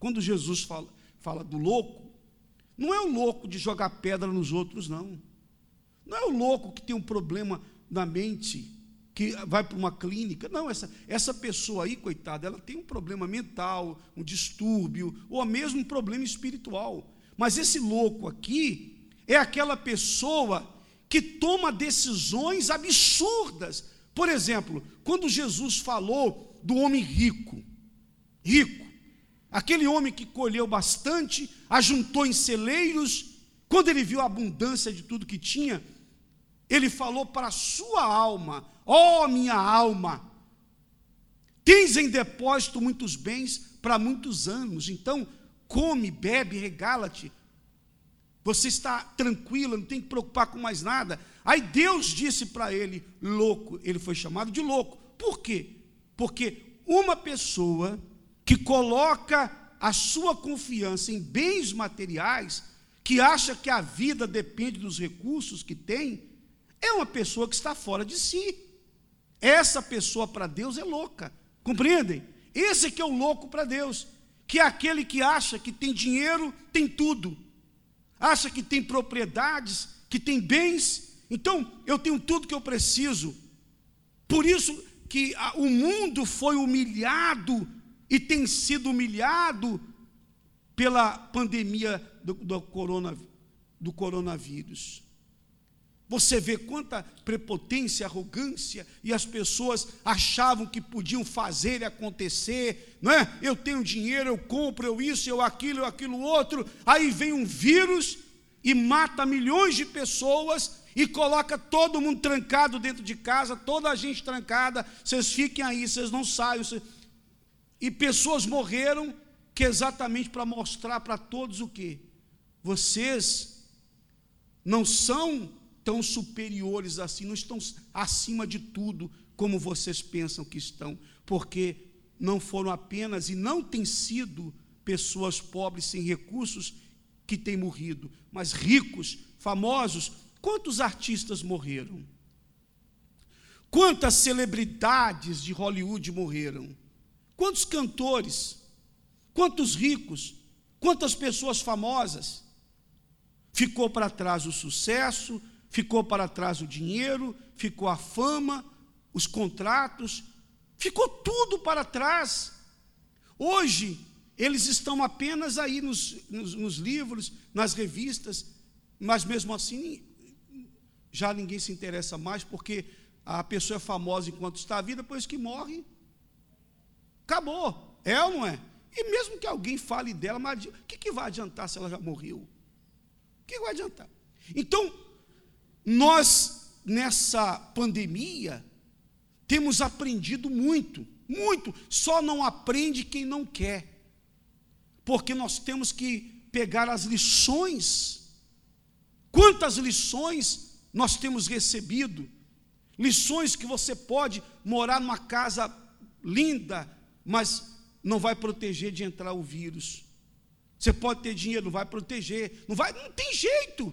quando Jesus fala, fala do louco, não é o louco de jogar pedra nos outros, não. Não é o louco que tem um problema na mente, que vai para uma clínica. Não, essa, essa pessoa aí, coitada, ela tem um problema mental, um distúrbio, ou mesmo um problema espiritual. Mas esse louco aqui é aquela pessoa que toma decisões absurdas. Por exemplo, quando Jesus falou do homem rico, rico, aquele homem que colheu bastante, ajuntou em celeiros, quando ele viu a abundância de tudo que tinha, ele falou para a sua alma: Ó oh, minha alma, tens em depósito muitos bens para muitos anos, então come, bebe, regala-te. Você está tranquilo, não tem que preocupar com mais nada. Aí Deus disse para ele, louco, ele foi chamado de louco. Por quê? Porque uma pessoa que coloca a sua confiança em bens materiais, que acha que a vida depende dos recursos que tem, é uma pessoa que está fora de si. Essa pessoa para Deus é louca. Compreendem? Esse que é o louco para Deus, que é aquele que acha que tem dinheiro, tem tudo. Acha que tem propriedades, que tem bens. Então, eu tenho tudo que eu preciso. Por isso que o mundo foi humilhado e tem sido humilhado pela pandemia do, do, corona, do coronavírus. Você vê quanta prepotência, arrogância, e as pessoas achavam que podiam fazer e acontecer, não é? Eu tenho dinheiro, eu compro, eu isso, eu aquilo, eu aquilo outro. Aí vem um vírus e mata milhões de pessoas e coloca todo mundo trancado dentro de casa, toda a gente trancada. Vocês fiquem aí, vocês não saiam. Vocês... E pessoas morreram que exatamente para mostrar para todos o que vocês não são tão superiores assim, não estão acima de tudo como vocês pensam que estão, porque não foram apenas e não têm sido pessoas pobres sem recursos que têm morrido, mas ricos, famosos. Quantos artistas morreram? Quantas celebridades de Hollywood morreram? Quantos cantores? Quantos ricos? Quantas pessoas famosas? Ficou para trás o sucesso, ficou para trás o dinheiro, ficou a fama, os contratos, ficou tudo para trás. Hoje, eles estão apenas aí nos, nos, nos livros, nas revistas, mas mesmo assim, já ninguém se interessa mais, porque a pessoa é famosa enquanto está viva, depois que morre, acabou. É ou não é? E mesmo que alguém fale dela, mas o que, que vai adiantar se ela já morreu? O que vai adiantar? Então, nós, nessa pandemia, temos aprendido muito, muito. Só não aprende quem não quer, porque nós temos que pegar as lições. Quantas lições nós temos recebido? Lições que você pode morar numa casa linda, mas não vai proteger de entrar o vírus. Você pode ter dinheiro, não vai proteger, não vai, não tem jeito.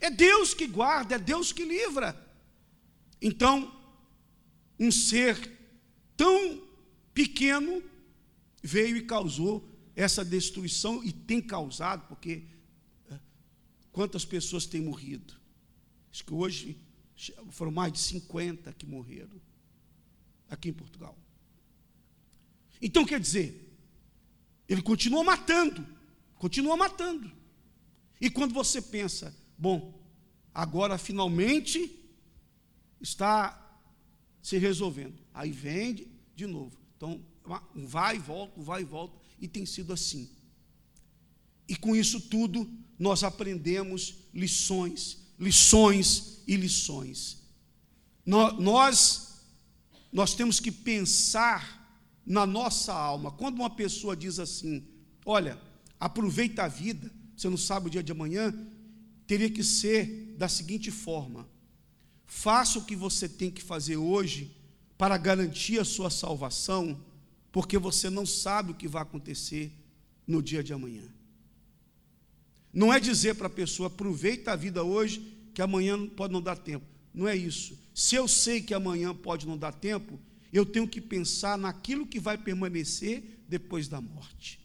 É Deus que guarda, é Deus que livra. Então, um ser tão pequeno veio e causou essa destruição e tem causado, porque é, quantas pessoas têm morrido? Acho que hoje foram mais de 50 que morreram aqui em Portugal. Então quer dizer, ele continua matando, continua matando. E quando você pensa, Bom, agora finalmente está se resolvendo. Aí vende de novo. Então, vai e volta, vai e volta, e tem sido assim. E com isso tudo, nós aprendemos lições, lições e lições. Nós, nós temos que pensar na nossa alma. Quando uma pessoa diz assim: Olha, aproveita a vida, você não sabe o dia de amanhã, teria que ser da seguinte forma: faça o que você tem que fazer hoje para garantir a sua salvação, porque você não sabe o que vai acontecer no dia de amanhã. Não é dizer para a pessoa, aproveita a vida hoje, que amanhã pode não dar tempo. Não é isso. Se eu sei que amanhã pode não dar tempo, eu tenho que pensar naquilo que vai permanecer depois da morte.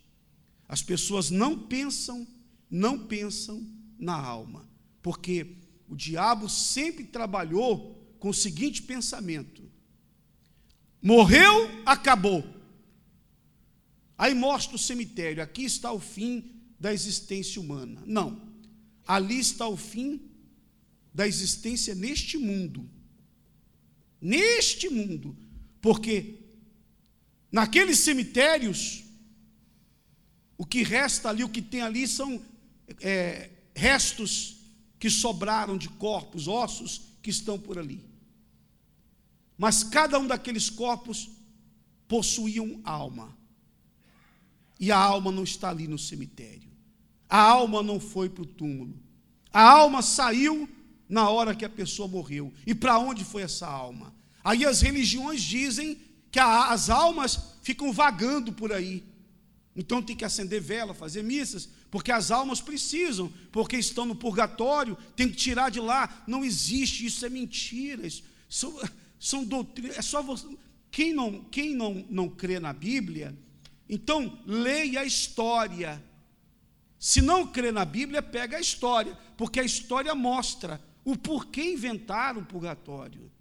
As pessoas não pensam, não pensam na alma, porque o diabo sempre trabalhou com o seguinte pensamento: morreu, acabou. Aí mostra o cemitério, aqui está o fim da existência humana. Não, ali está o fim da existência neste mundo. Neste mundo, porque naqueles cemitérios, o que resta ali, o que tem ali são é, restos que sobraram de corpos, ossos que estão por ali. Mas cada um daqueles corpos possuíam alma. E a alma não está ali no cemitério. A alma não foi para o túmulo. A alma saiu na hora que a pessoa morreu. E para onde foi essa alma? Aí as religiões dizem que as almas ficam vagando por aí. Então tem que acender vela, fazer missas, porque as almas precisam, porque estão no purgatório, tem que tirar de lá. Não existe, isso é mentira. Isso, são, são doutrinas. É só você. Quem não, quem não, não crê na Bíblia, então leia a história. Se não crê na Bíblia, pega a história, porque a história mostra o porquê inventaram o purgatório.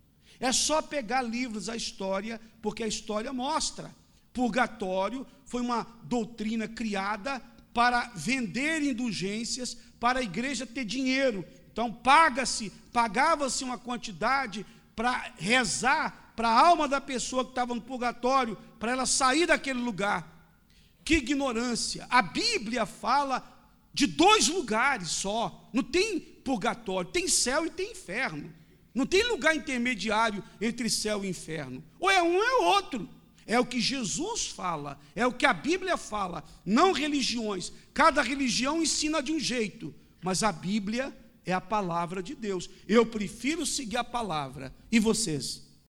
É só pegar livros a história, porque a história mostra. Purgatório foi uma doutrina criada para vender indulgências, para a igreja ter dinheiro. Então paga-se, pagava-se uma quantidade para rezar para a alma da pessoa que estava no purgatório, para ela sair daquele lugar. Que ignorância! A Bíblia fala de dois lugares só. Não tem purgatório, tem céu e tem inferno. Não tem lugar intermediário entre céu e inferno. Ou é um ou é outro. É o que Jesus fala, é o que a Bíblia fala, não religiões. Cada religião ensina de um jeito, mas a Bíblia é a palavra de Deus. Eu prefiro seguir a palavra. E vocês?